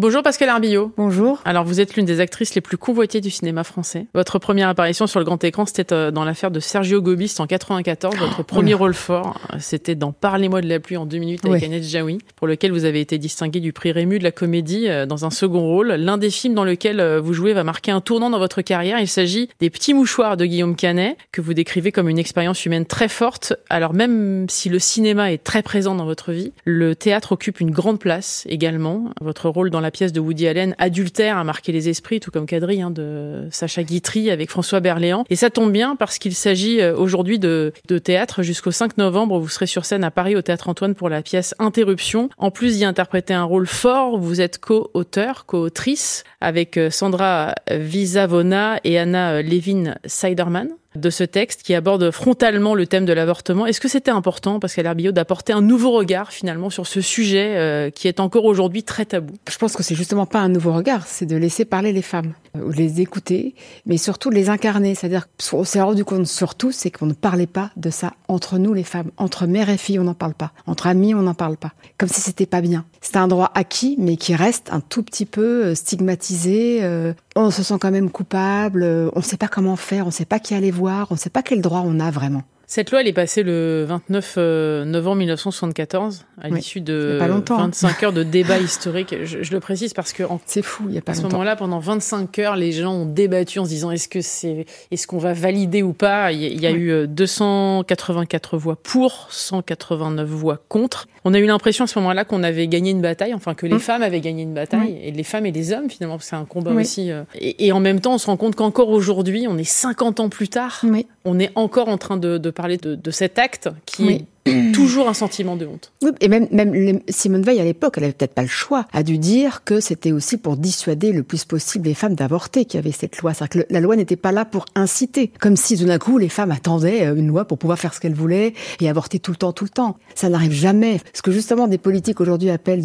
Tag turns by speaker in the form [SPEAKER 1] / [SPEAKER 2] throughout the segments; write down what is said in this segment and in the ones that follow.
[SPEAKER 1] Bonjour Pascal Arbillot.
[SPEAKER 2] Bonjour.
[SPEAKER 1] Alors vous êtes l'une des actrices les plus convoitées du cinéma français. Votre première apparition sur le grand écran, c'était euh, dans l'affaire de Sergio Gobist en 94. Votre premier rôle fort, c'était dans Parlez-moi de la pluie en deux minutes avec
[SPEAKER 2] Oui.
[SPEAKER 1] Annette Jaoui, pour lequel vous avez été distingué du prix Rému de la comédie euh, dans un second rôle. L'un des films dans lequel euh, vous jouez va marquer un tournant dans votre carrière. Il s'agit des Petits mouchoirs de Guillaume Canet, que vous décrivez comme une expérience humaine très forte. Alors même si le cinéma est très présent dans votre vie, le théâtre occupe une grande place également. Votre rôle dans la pièce de Woody Allen, Adultère, a marqué les esprits, tout comme Quadrille, hein, de Sacha Guitry avec François Berléand. Et ça tombe bien parce qu'il s'agit euh, aujourd'hui de, de théâtre. Jusqu'au 5 novembre, vous serez sur scène à Paris au Théâtre Antoine pour la pièce Interruption. En plus d'y interpréter un rôle fort, vous êtes co-auteur, co-autrice avec euh, Sandra Visavona et Anna euh, Levin Siderman de ce texte qui aborde frontalement le thème de l'avortement. Est-ce que c'était important, Pascal Herbillot, d'apporter un nouveau regard finalement sur ce sujet euh, qui est encore aujourd'hui très tabou?
[SPEAKER 2] Je pense que c'est justement pas un nouveau regard, c'est de laisser parler les femmes, euh, ou les écouter, mais surtout les incarner. C'est-à-dire qu'on s'est rendu compte surtout, c'est qu'on ne parlait pas de ça entre nous les femmes. Entre mère et fille, on n'en parle pas. Entre amis, on n'en parle pas. Comme si c'était pas bien. C'est un droit acquis, mais qui reste un tout petit peu euh, stigmatisé. euh, on se sent quand même coupable, euh, on ne sait pas comment faire, on ne sait pas qui aller voir, on ne sait pas quel droit on a vraiment.
[SPEAKER 1] Cette loi, elle est passée le 29 euh, novembre 1974, à
[SPEAKER 2] Oui,
[SPEAKER 1] l'issue de
[SPEAKER 2] c'est pas longtemps, hein.
[SPEAKER 1] 25 heures de débat historique. Je, je le précise parce que
[SPEAKER 2] C'est fou, il y a pas
[SPEAKER 1] À ce moment-là, pendant 25 heures, les gens ont débattu en se disant est-ce que c'est, est-ce qu'on va valider ou pas? Il y a, il y a
[SPEAKER 2] Oui.
[SPEAKER 1] eu euh, 284 voix pour, 189 voix contre. On a eu l'impression à ce moment-là qu'on avait gagné une bataille, enfin que les
[SPEAKER 2] Mm.
[SPEAKER 1] femmes avaient gagné une bataille, et les femmes et les hommes finalement, c'est un combat aussi. euh. Et, et en même temps, on se rend compte qu'encore aujourd'hui, on est 50 ans plus tard, on est encore en train de, de parler de, de cet acte qui
[SPEAKER 2] Oui.
[SPEAKER 1] est toujours un sentiment de honte.
[SPEAKER 2] Oui, et même, même Simone Veil, à l'époque, elle avait peut-être pas le choix, a dû dire que c'était aussi pour dissuader le plus possible les femmes d'avorter qu'il y avait cette loi. C'est-à-dire que le- la loi n'était pas là pour inciter. Comme si, tout d'un coup, les femmes attendaient euh, une loi pour pouvoir faire ce qu'elles voulaient et avorter tout le temps, tout le temps. Ça n'arrive jamais. Ce que justement des politiques aujourd'hui appellent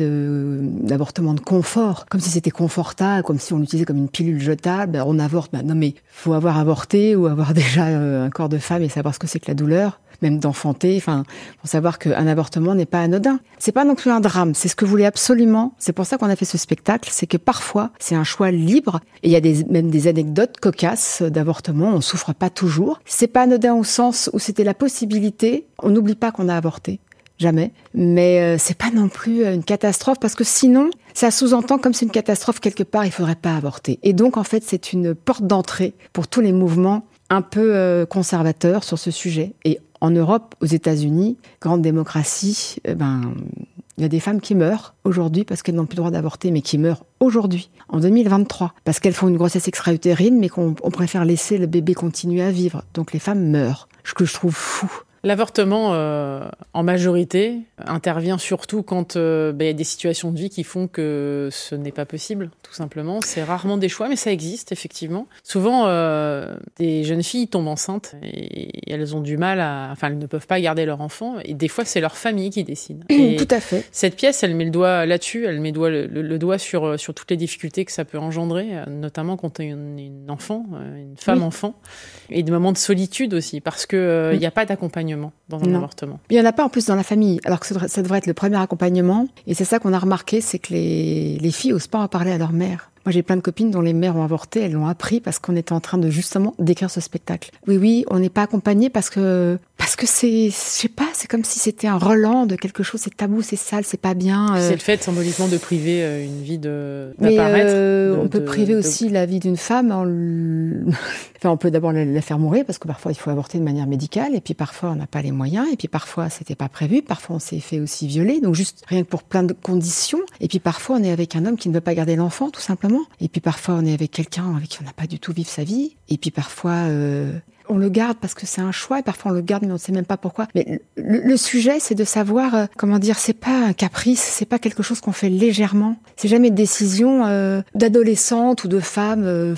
[SPEAKER 2] d'avortement de confort, comme si c'était confortable, comme si on l'utilisait comme une pilule jetable. On avorte. Ben, non, mais faut avoir avorté ou avoir déjà euh, un corps de femme et savoir ce que c'est que la douleur même d'enfanter, enfin, pour savoir qu'un avortement n'est pas anodin. C'est pas non plus un drame, c'est ce que voulait absolument. C'est pour ça qu'on a fait ce spectacle, c'est que parfois, c'est un choix libre, et il y a même des anecdotes cocasses d'avortement, on souffre pas toujours. C'est pas anodin au sens où c'était la possibilité, on n'oublie pas qu'on a avorté. Jamais. Mais euh, c'est pas non plus euh, une catastrophe parce que sinon, ça sous-entend comme c'est une catastrophe quelque part, il faudrait pas avorter. Et donc, en fait, c'est une porte d'entrée pour tous les mouvements un peu euh, conservateurs sur ce sujet. Et en Europe, aux États-Unis, grande démocratie, eh ben, il y a des femmes qui meurent aujourd'hui parce qu'elles n'ont plus le droit d'avorter, mais qui meurent aujourd'hui, en 2023, parce qu'elles font une grossesse extra-utérine, mais qu'on on préfère laisser le bébé continuer à vivre. Donc les femmes meurent, ce que je trouve fou.
[SPEAKER 1] L'avortement, euh, en majorité, intervient surtout quand euh, ben, il y a des situations de vie qui font que ce n'est pas possible, tout simplement. C'est rarement des choix, mais ça existe, effectivement. Souvent, euh, des jeunes filles tombent enceintes et elles ont du mal à... Enfin, elles ne peuvent pas garder leur enfant, et des fois, c'est leur famille qui décide. Et
[SPEAKER 2] Tout à fait.
[SPEAKER 1] cette pièce, elle met le doigt là-dessus, elle met doigt- le, doigt sur, sur toutes les difficultés que ça peut engendrer, notamment quand tu es une, enfant, une femme
[SPEAKER 2] Oui.
[SPEAKER 1] enfant, et des moments de solitude aussi, parce qu'il il
[SPEAKER 2] Mm.
[SPEAKER 1] n'y a pas d'accompagnement dans un
[SPEAKER 2] Non.
[SPEAKER 1] avortement.
[SPEAKER 2] Il n'y en a pas en plus dans la famille, alors que ça devrait, être le premier accompagnement. Et c'est ça qu'on a remarqué, c'est que les, les filles osent pas en parler à leur mère. Moi, j'ai plein de copines dont les mères ont avorté, elles l'ont appris parce qu'on était en train de justement d'écrire ce spectacle. Oui, oui, on n'est pas accompagné parce que parce que c'est, je sais pas, c'est comme si c'était un relan de quelque chose, c'est tabou, c'est sale, c'est pas bien. euh.
[SPEAKER 1] C'est le fait symboliquement de priver euh, une vie de
[SPEAKER 2] Mais euh,
[SPEAKER 1] de-
[SPEAKER 2] on peut
[SPEAKER 1] de-
[SPEAKER 2] priver
[SPEAKER 1] de-
[SPEAKER 2] aussi la vie d'une femme en l- enfin, on peut d'abord la, la faire mourir parce que parfois il faut avorter de manière médicale et puis parfois on n'a pas les moyens et puis parfois c'était pas prévu, parfois on s'est fait aussi violer donc juste rien que pour plein de conditions et puis parfois on est avec un homme qui ne veut pas garder l'enfant tout simplement et puis parfois on est avec quelqu'un avec qui on n'a pas du tout vivre sa vie. Et puis parfois euh, on le garde parce que c'est un choix et parfois on le garde mais on ne sait même pas pourquoi. Mais le, le sujet c'est de savoir euh, comment dire, c'est pas un caprice, c'est pas quelque chose qu'on fait légèrement. C'est jamais une décision euh, d'adolescente ou de femme euh,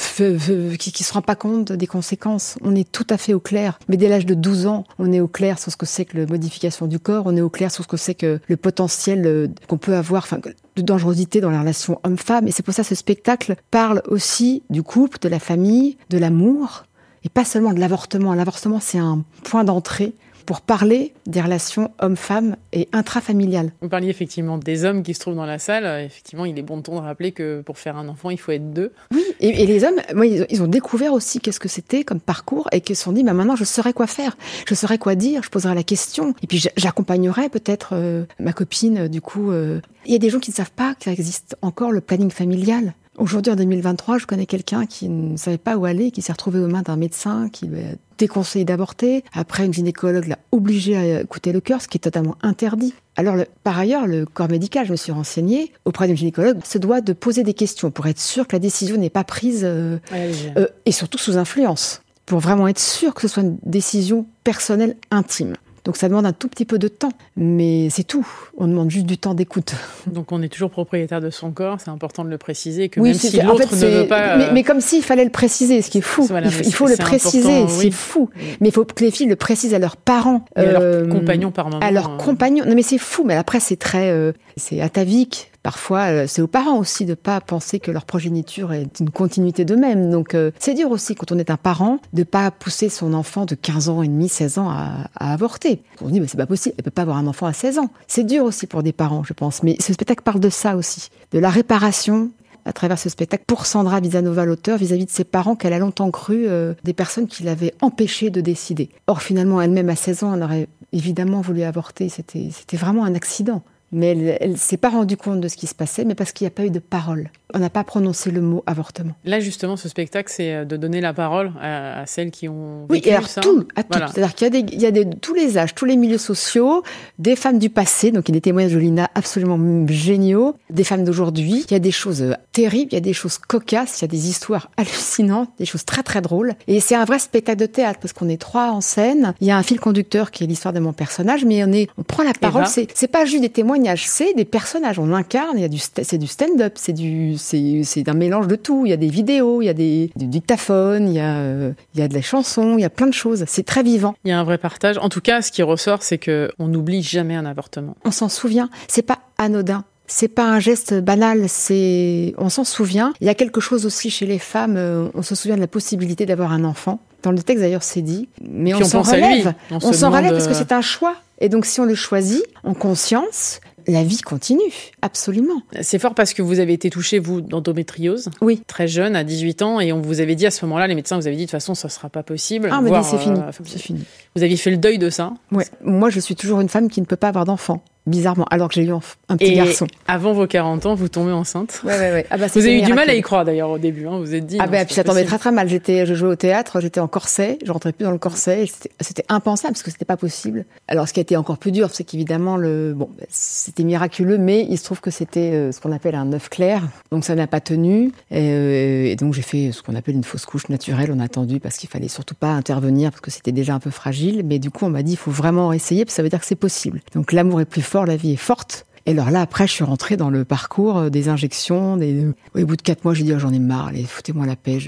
[SPEAKER 2] qui, qui se rend pas compte des conséquences. On est tout à fait au clair. Mais dès l'âge de 12 ans, on est au clair sur ce que c'est que la modification du corps, on est au clair sur ce que c'est que le potentiel euh, qu'on peut avoir, enfin de dangerosité dans les relations homme-femme. Et c'est pour ça que ce spectacle parle aussi du couple, de la famille, de l'amour, et pas seulement de l'avortement. L'avortement, c'est un point d'entrée pour parler des relations hommes-femmes et intrafamiliales.
[SPEAKER 1] Vous parliez effectivement des hommes qui se trouvent dans la salle. Effectivement, il est bon de ton de rappeler que pour faire un enfant, il faut être deux.
[SPEAKER 2] Oui, et, les hommes, moi, ils, ont découvert aussi qu'est-ce que c'était comme parcours et qu'ils se sont dit, bah, maintenant, je saurais quoi faire, je saurais quoi dire, je poserai la question. Et puis, j'accompagnerai peut-être euh, ma copine, du coup. Euh. Il y a des gens qui ne savent pas qu'il existe encore le planning familial. Aujourd'hui, en 2023, je connais quelqu'un qui ne savait pas où aller, qui s'est retrouvé aux mains d'un médecin qui lui a déconseillé d'avorter. Après, une gynécologue l'a obligé à écouter le cœur, ce qui est totalement interdit. Alors, par ailleurs, le corps médical, je me suis renseignée auprès d'une gynécologue, se doit de poser des questions pour être sûr que la décision n'est pas prise euh, euh, et surtout sous influence, pour vraiment être sûr que ce soit une décision personnelle intime. Donc ça demande un tout petit peu de temps, mais c'est tout. On demande juste du temps d'écoute.
[SPEAKER 1] Donc on est toujours propriétaire de son corps, c'est important de le préciser, que oui, même si l'autre ne veut pas...
[SPEAKER 2] Mais, mais comme s'il fallait le préciser, ce qui est fou. il, faut le préciser, c'est fou. Mais il faut que les filles le précisent à leurs parents.
[SPEAKER 1] Et à leurs euh, compagnons par moment.
[SPEAKER 2] À leurs euh. compagnons. Non mais c'est fou, mais après c'est très... Euh, c'est atavique Parfois, euh, c'est aux parents aussi de pas penser que leur progéniture est une continuité d'eux-mêmes. Donc, euh, c'est dur aussi quand on est un parent de pas pousser son enfant de 15 ans et demi, 16 ans à, avorter. On dit, mais c'est pas possible, elle peut pas avoir un enfant à 16 ans. C'est dur aussi pour des parents, je pense. Mais ce spectacle parle de ça aussi, de la réparation à travers ce spectacle pour Sandra Visanova, l'auteur, vis-à-vis de ses parents qu'elle a longtemps cru euh, des personnes qui l'avaient empêché de décider. Or, finalement, elle-même, à 16 ans, elle aurait évidemment voulu avorter. C'était vraiment un accident. Mais elle, ne s'est pas rendue compte de ce qui se passait, mais parce qu'il n'y a pas eu de parole. On n'a pas prononcé le mot avortement.
[SPEAKER 1] Là, justement, ce spectacle, c'est euh, de donner la parole à, celles qui ont
[SPEAKER 2] vécu oui, et alors, tout, à tout. C'est-à-dire qu'il y a, des, il y a des, tous les âges, tous les milieux sociaux, des femmes du passé, donc il y a des témoignages de Lina absolument géniaux, des femmes d'aujourd'hui. Il y a des choses euh, terribles, il y a des choses cocasses, il y a des histoires hallucinantes, des choses très très drôles. Et c'est un vrai spectacle de théâtre parce qu'on est trois en scène. Il y a un fil conducteur qui est l'histoire de mon personnage, mais on est, on prend la parole. C'est, c'est pas juste des témoignages, c'est des personnages. On incarne. Il y a du, c'est du stand-up, c'est du c'est un mélange de tout. Il y a des vidéos, il y a des, du dictaphone, il y a, euh, il y a de la chanson, il y a plein de choses. C'est très vivant.
[SPEAKER 1] Il y a un vrai partage. En tout cas, ce qui ressort, c'est que on n'oublie jamais un avortement.
[SPEAKER 2] On s'en souvient. C'est pas anodin. C'est pas un geste banal, c'est on s'en souvient. Il y a quelque chose aussi chez les femmes, euh, on se souvient de la possibilité d'avoir un enfant. Dans le texte d'ailleurs c'est dit, mais on, s'en relève. On, on s'en relève parce que euh, c'est un choix. Et donc si on le choisit en conscience, la vie continue, absolument.
[SPEAKER 1] C'est fort parce que vous avez été touchée, vous, d'endométriose.
[SPEAKER 2] Oui.
[SPEAKER 1] Très jeune, à 18 ans, et on vous avait dit à ce moment-là, les médecins vous avaient dit, de toute façon, ça sera pas possible.
[SPEAKER 2] Ah, mais c'est fini. Euh, c'est fini.
[SPEAKER 1] Vous aviez fait le deuil de ça.
[SPEAKER 2] Ouais. Moi, je suis toujours une femme qui ne peut pas avoir d'enfant bizarrement, alors que j'ai eu un, petit garçon.
[SPEAKER 1] Avant vos 40 ans, vous tombez enceinte.
[SPEAKER 2] Ouais, ouais, ouais.
[SPEAKER 1] Ah bah, vous avez eu du mal à y croire d'ailleurs au début. Hein. Vous êtes dit.
[SPEAKER 2] Ah ben, puis ça tombait très très mal. J'étais, je jouais au théâtre, j'étais en corset, je rentrais plus dans le corset. C'était impensable parce que c'était pas possible. Alors, ce qui a été encore plus dur, c'est qu'évidemment le, bon, ben, c'était miraculeux, mais il se trouve que c'était euh, ce qu'on appelle un œuf clair, donc ça n'a pas tenu. Et, euh, et donc j'ai fait ce qu'on appelle une fausse couche naturelle. On a attendu parce qu'il fallait surtout pas intervenir parce que c'était déjà un peu fragile. Mais du coup, on m'a dit il faut vraiment essayer parce que ça veut dire que c'est possible. Donc l'amour est plus fort, la vie est forte. Et alors là, après, je suis rentrée dans le parcours euh, des injections. Des... Au bout de quatre mois, j'ai dit, oh, j'en ai marre, allez, foutez-moi la paix,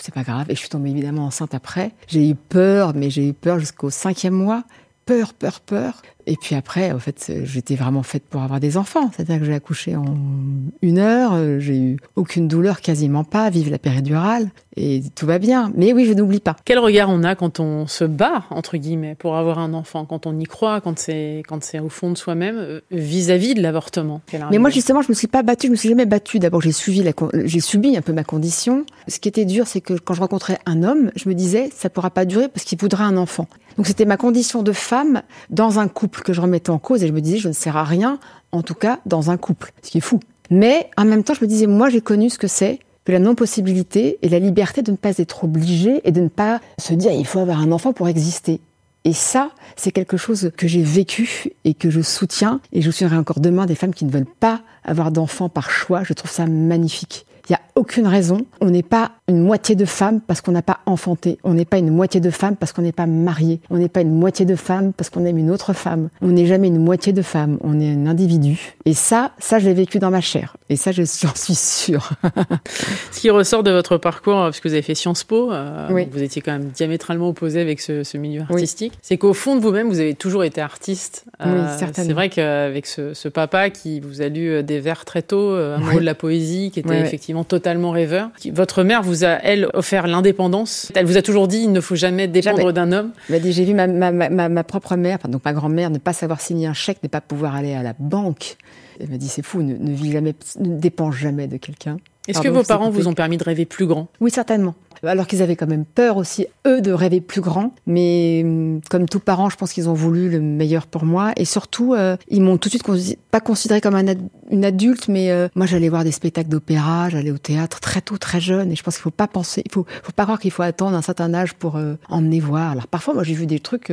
[SPEAKER 2] c'est pas grave. Et je suis tombée évidemment enceinte après. J'ai eu peur, mais j'ai eu peur jusqu'au cinquième mois. Peur, peur, peur. Et puis après, en fait, j'étais vraiment faite pour avoir des enfants. C'est-à-dire que j'ai accouché en une heure, euh, j'ai eu aucune douleur, quasiment pas, vive la péridurale, et tout va bien. Mais oui, je n'oublie pas.
[SPEAKER 1] Quel regard on a quand on se bat, entre guillemets, pour avoir un enfant, quand on y croit, quand c'est, quand c'est au fond de soi-même, euh, vis-à-vis de l'avortement?
[SPEAKER 2] Mais moi, justement, je me suis pas battue, je me suis jamais battue. D'abord, j'ai suivi la, j'ai subi un peu ma condition. Ce qui était dur, c'est que quand je rencontrais un homme, je me disais, ça pourra pas durer parce qu'il voudra un enfant. Donc c'était ma condition de femme dans un couple que je remettais en cause et je me disais je ne sers à rien, en tout cas dans un couple, ce qui est fou. Mais en même temps, je me disais moi j'ai connu ce que c'est que la non-possibilité et la liberté de ne pas être obligé et de ne pas se dire il faut avoir un enfant pour exister. Et ça, c'est quelque chose que j'ai vécu et que je soutiens. Et je soutiendrai encore demain des femmes qui ne veulent pas avoir d'enfants par choix. Je trouve ça magnifique. Il n'y a aucune raison. On n'est pas une moitié de femme parce qu'on n'a pas enfanté. On n'est pas une moitié de femme parce qu'on n'est pas marié. On n'est pas une moitié de femme parce qu'on aime une autre femme. On n'est jamais une moitié de femme. On est un individu. Et ça, ça, je l'ai vécu dans ma chair. Et ça, j'en suis sûre.
[SPEAKER 1] ce qui ressort de votre parcours, parce que vous avez fait Sciences Po, euh, vous étiez quand même diamétralement opposé avec ce, milieu artistique, c'est qu'au fond de vous-même, vous avez toujours été artiste.
[SPEAKER 2] oui, euh, certainement.
[SPEAKER 1] C'est vrai qu'avec ce, papa qui vous a lu des vers très tôt, un mot de la poésie, qui était effectivement totalement totalement rêveur. Votre mère vous a, elle, offert l'indépendance. Elle vous a toujours dit, il ne faut jamais dépendre d'un homme.
[SPEAKER 2] J'ai vu ma, ma, ma, ma, propre mère, donc ma grand-mère, ne pas savoir signer un chèque, ne pas pouvoir aller à la banque. Elle m'a dit, c'est fou, ne, ne vis jamais, ne dépense jamais de quelqu'un.
[SPEAKER 1] Est-ce que vos parents vous ont permis de rêver plus grand?
[SPEAKER 2] Oui, certainement alors qu'ils avaient quand même peur aussi, eux, de rêver plus grand. Mais hum, comme tous parents, je pense qu'ils ont voulu le meilleur pour moi. Et surtout, euh, ils m'ont tout de suite pas considéré comme un une adulte, mais euh, moi, j'allais voir des spectacles d'opéra, j'allais au théâtre très tôt, très jeune. Et je pense qu'il faut pas penser, il faut, faut pas croire qu'il faut attendre un certain âge pour euh, emmener voir. Alors parfois, moi, j'ai vu des trucs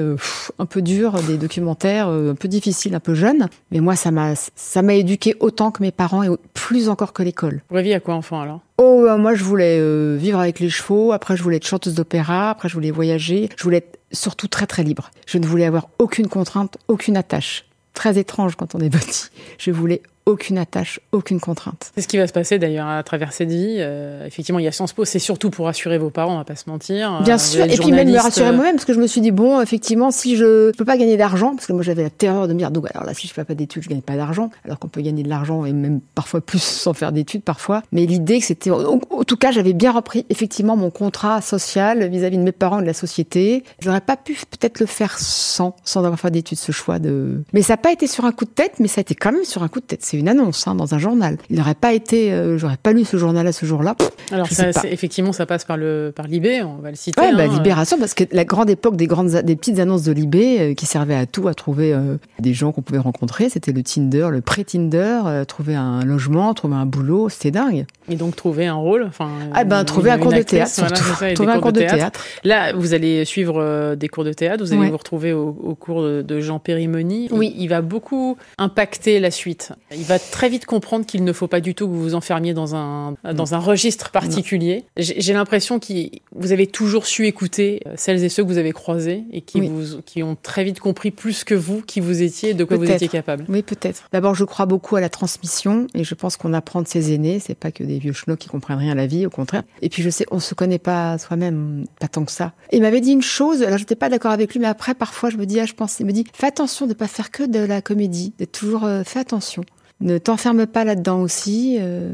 [SPEAKER 2] un peu durs, des documentaires un peu difficiles, un peu jeunes. Mais moi, ça m'a, ça m'a éduqué autant que mes parents et plus encore que l'école.
[SPEAKER 1] Vous rêviez à quoi enfant alors?
[SPEAKER 2] Oh, moi, je voulais vivre avec les chevaux après je voulais être chanteuse d'opéra, après je voulais voyager, je voulais être surtout très très libre. Je ne voulais avoir aucune contrainte, aucune attache. Très étrange quand on est petit. Je voulais aucune attache, aucune contrainte.
[SPEAKER 1] C'est ce qui va se passer d'ailleurs à travers cette vie. Euh, effectivement, il y a Sciences Po, c'est surtout pour rassurer vos parents, on va pas se mentir.
[SPEAKER 2] Bien euh, sûr, et puis même me rassurer moi-même, parce que je me suis dit, bon, effectivement, si je peux pas gagner d'argent, parce que moi j'avais la terreur de me dire, donc alors là, si je fais pas d'études, je gagne pas d'argent, alors qu'on peut gagner de l'argent et même parfois plus sans faire d'études parfois. Mais l'idée que c'était, en, tout cas, j'avais bien repris effectivement mon contrat social vis-à-vis de mes parents et de la société. J'aurais pas pu peut-être le faire sans, sans avoir fait d'études, ce choix de... Mais ça n'a pas été sur un coup de tête, mais ça a été quand même sur un coup de tête. C'est une annonce, hein, dans un journal. Il n'aurait pas été, euh, j'aurais pas lu ce journal à ce jour-là.
[SPEAKER 1] Alors ça, effectivement, ça passe par le par Libé, on va le citer.
[SPEAKER 2] Ouais, bah, hein, Libération, parce que la grande époque des grandes, des petites annonces de Libé euh, qui servaient à tout, à trouver euh, des gens qu'on pouvait rencontrer, c'était le Tinder, le pré-Tinder, trouver un logement, trouver un boulot, c'était dingue.
[SPEAKER 1] Et donc trouver un rôle, enfin.
[SPEAKER 2] Ah ben trouver un cours de théâtre, surtout. trouver un cours de théâtre.
[SPEAKER 1] Là, vous allez suivre des cours de théâtre, vous allez vous retrouver au, cours de, Jean Périmoni.
[SPEAKER 2] Oui,
[SPEAKER 1] il va beaucoup impacter la suite. Il va très vite comprendre qu'il ne faut pas du tout que vous vous enfermiez dans un, dans un registre particulier. J'ai l'impression que vous avez toujours su écouter euh, celles et ceux que vous avez croisés et qui, vous, qui ont très vite compris plus que vous qui vous étiez et de quoi vous étiez capable.
[SPEAKER 2] Oui, peut-être. D'abord, je crois beaucoup à la transmission et je pense qu'on apprend de ses aînés. C'est pas que des vieux chenaux qui comprennent rien à la vie, au contraire. Et puis, je sais, on se connaît pas soi-même, pas tant que ça. il m'avait dit une chose, alors j'étais pas d'accord avec lui, mais après, parfois, je me dis, ah, je pense, il me dit, fais attention de pas faire que de la comédie, d'être toujours, euh, fais attention. Ne t'enferme pas là-dedans aussi. Euh,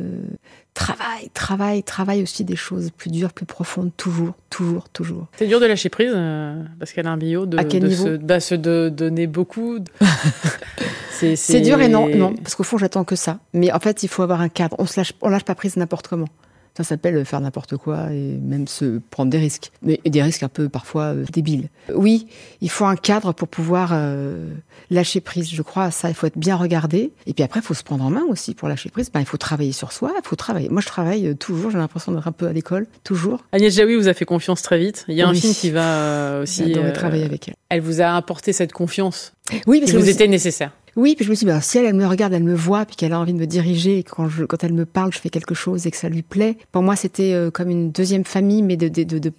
[SPEAKER 2] travaille, travaille, travaille aussi des choses plus dures, plus profondes, toujours, toujours, toujours.
[SPEAKER 1] C'est dur de lâcher prise, euh, parce qu'elle a un bio de,
[SPEAKER 2] à quel niveau
[SPEAKER 1] se, bah, se de, donner beaucoup.
[SPEAKER 2] c'est dur et non, non, parce qu'au fond, j'attends que ça. Mais en fait, il faut avoir un cadre. On se lâche, on lâche pas prise n'importe comment. Ça s'appelle faire n'importe quoi et même se prendre des risques. Mais des risques un peu parfois euh, débiles. Oui, il faut un cadre pour pouvoir euh, lâcher prise. Je crois à ça. Il faut être bien regardé. Et puis après, il faut se prendre en main aussi pour lâcher prise. Ben, il faut travailler sur soi. Il faut travailler. Moi, je travaille euh, toujours. J'ai l'impression d'être un peu à l'école. Toujours.
[SPEAKER 1] Agnès Jaoui vous a fait confiance très vite. Il y a un film qui va aussi.
[SPEAKER 2] travailler avec elle.
[SPEAKER 1] Elle vous a apporté cette confiance.
[SPEAKER 2] Oui, parce
[SPEAKER 1] que vous était nécessaire.
[SPEAKER 2] Oui, puis je me suis dit, bah, si elle, me regarde, elle me voit, puis qu'elle a envie de me diriger, et quand, je, quand elle me parle, je fais quelque chose et que ça lui plaît. Pour moi, c'était euh, comme une deuxième famille, mais de, de, de, de.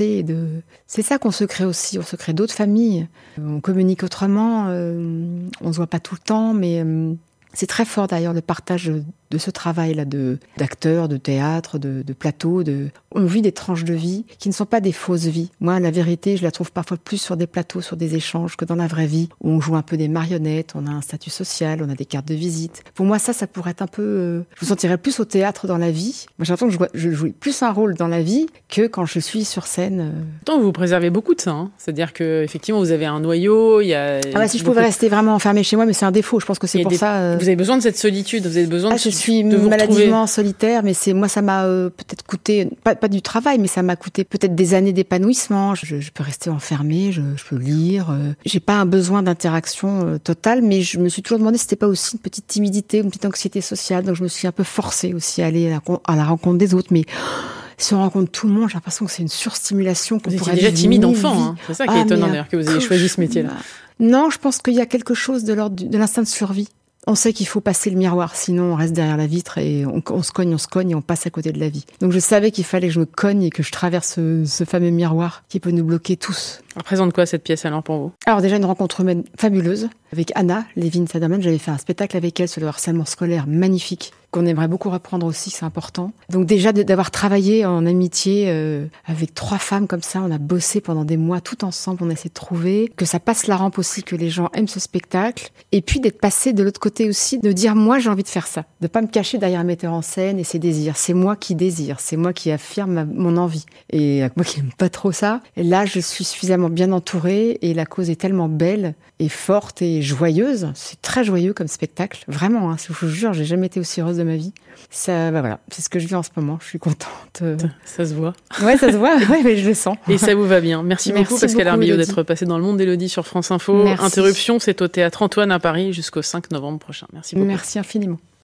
[SPEAKER 2] Et de... C'est ça qu'on se crée aussi, on se crée d'autres familles. On communique autrement, euh, on se voit pas tout le temps, mais euh, c'est très fort d'ailleurs le partage de ce travail-là de d'acteurs, de théâtre, de, de plateau. De... On vit des tranches de vie qui ne sont pas des fausses vies. Moi, la vérité, je la trouve parfois plus sur des plateaux, sur des échanges que dans la vraie vie où on joue un peu des marionnettes, on a un statut social, on a des cartes de visite. Pour moi, ça, ça pourrait être un peu. Euh, je me sentirais plus au théâtre dans la vie. Moi, j'ai l'impression que je, jouais plus un rôle dans la vie que quand je suis sur scène. Euh.
[SPEAKER 1] Pourtant, vous préservez beaucoup de ça. Hein. C'est-à-dire que effectivement, vous avez un noyau. Il y a.
[SPEAKER 2] Ah bah, si je pouvais rester vraiment enfermé chez moi, mais c'est un défaut. Je pense que c'est pour ça.
[SPEAKER 1] Euh. Vous avez besoin de cette solitude. Vous avez besoin.
[SPEAKER 2] Ah,
[SPEAKER 1] de,
[SPEAKER 2] je suis de maladivement solitaire, mais c'est moi ça m'a euh, peut-être coûté pas, pas, du travail, mais ça m'a coûté peut-être des années d'épanouissement. Je, je, peux rester enfermée, je, je peux lire. Euh, j'ai pas un besoin d'interaction euh, totale, mais je me suis toujours demandé si c'était pas aussi une petite timidité, une petite anxiété sociale. Donc je me suis un peu forcée aussi à aller à la, à la rencontre des autres, mais si on rencontre tout le monde, j'ai l'impression que c'est une surstimulation.
[SPEAKER 1] Vous étiez déjà timide enfant, hein. c'est ça qui est ah, étonnant d'ailleurs que vous ayez choisi ce métier-là.
[SPEAKER 2] Non, je pense qu'il y a quelque chose de l'ordre de l'instinct de survie. On sait qu'il faut passer le miroir, sinon on reste derrière la vitre et on, se cogne, on se cogne et on passe à côté de la vie. Donc je savais qu'il fallait que je me cogne et que je traverse ce, fameux miroir qui peut nous bloquer tous.
[SPEAKER 1] Représente quoi cette pièce alors pour vous?
[SPEAKER 2] Alors déjà une rencontre humaine fabuleuse avec Anna Lévin Sadaman. J'avais fait un spectacle avec elle sur le harcèlement scolaire magnifique qu'on aimerait beaucoup reprendre aussi, c'est important. Donc déjà d'avoir travaillé en amitié euh, avec trois femmes comme ça, on a bossé pendant des mois tout ensemble, on a essayé de trouver que ça passe la rampe aussi, que les gens aiment ce spectacle, et puis d'être passé de l'autre côté aussi, de dire moi j'ai envie de faire ça, de pas me cacher derrière un metteur en scène et ses désirs. C'est moi qui désire, c'est moi qui affirme mon envie. Et moi qui aime pas trop ça, et là je suis suffisamment bien entourée et la cause est tellement belle et forte et joyeuse. C'est très joyeux comme spectacle, vraiment. Hein, je vous jure, j'ai jamais été aussi heureuse de ma vie. Ça, bah voilà, c'est ce que je vis en ce moment. Je suis contente.
[SPEAKER 1] Ça se voit.
[SPEAKER 2] Ouais, ça se voit. ouais, mais je le sens.
[SPEAKER 1] Et ça vous va bien. Merci, Merci beaucoup Pascal Armillot d'être passé dans le monde d'Elodie sur France Info. Interruption, c'est au théâtre Antoine à Paris jusqu'au 5 novembre prochain. Merci beaucoup.
[SPEAKER 2] Merci infiniment.